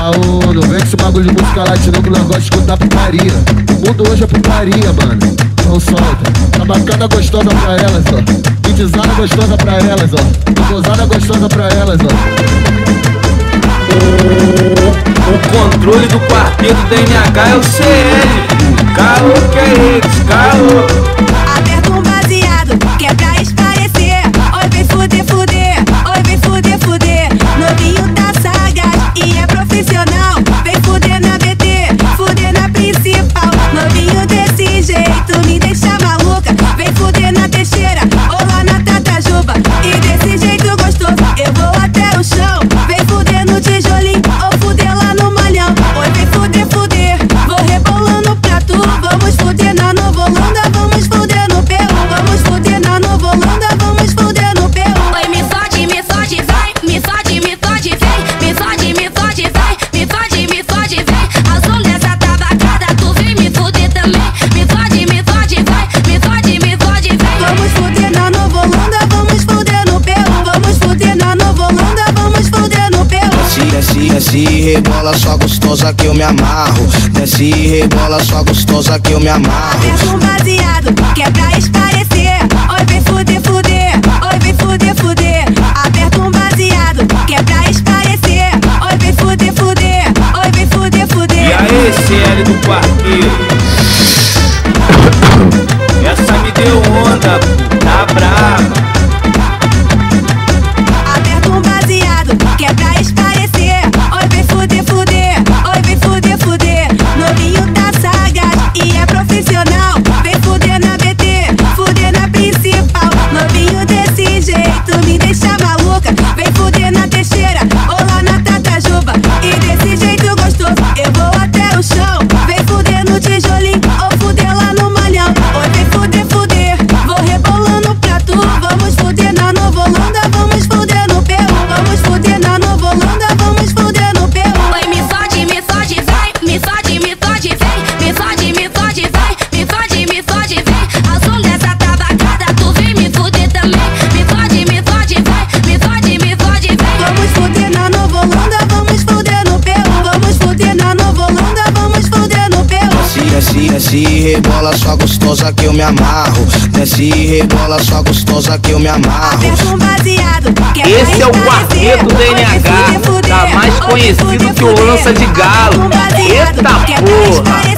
caô, não vem com esse bagulho de música latina que o negócio escuta putaria. O mundo hoje é putaria, mano. Não solta. Tá Tabacada gostosa pra elas, ó. Pitizada gostosa pra elas, ó. Gozada gostosa pra elas, ó. O controle do quarteto da NH é o CL. Caô que é esse, caô. Desce e rebola só gostosa que eu me amarro. Desce e rebola só gostosa que eu me amarro. É um baseado que é pra esclarecer. Oi, vem fuder, fuder. Oi, vem fuder, fuder. Aperta um baseado que é pra esclarecer. Oi, vem fuder, fuder. Oi, vem fuder, fuder. E aí, CL do parqueiro? Essa me deu onda, Desce e rebola só gostosa que eu me amarro. Desce e rebola só gostosa que eu me amarro. Esse é o quarteto do NH, tá mais conhecido que o lança de galo. Eita porra!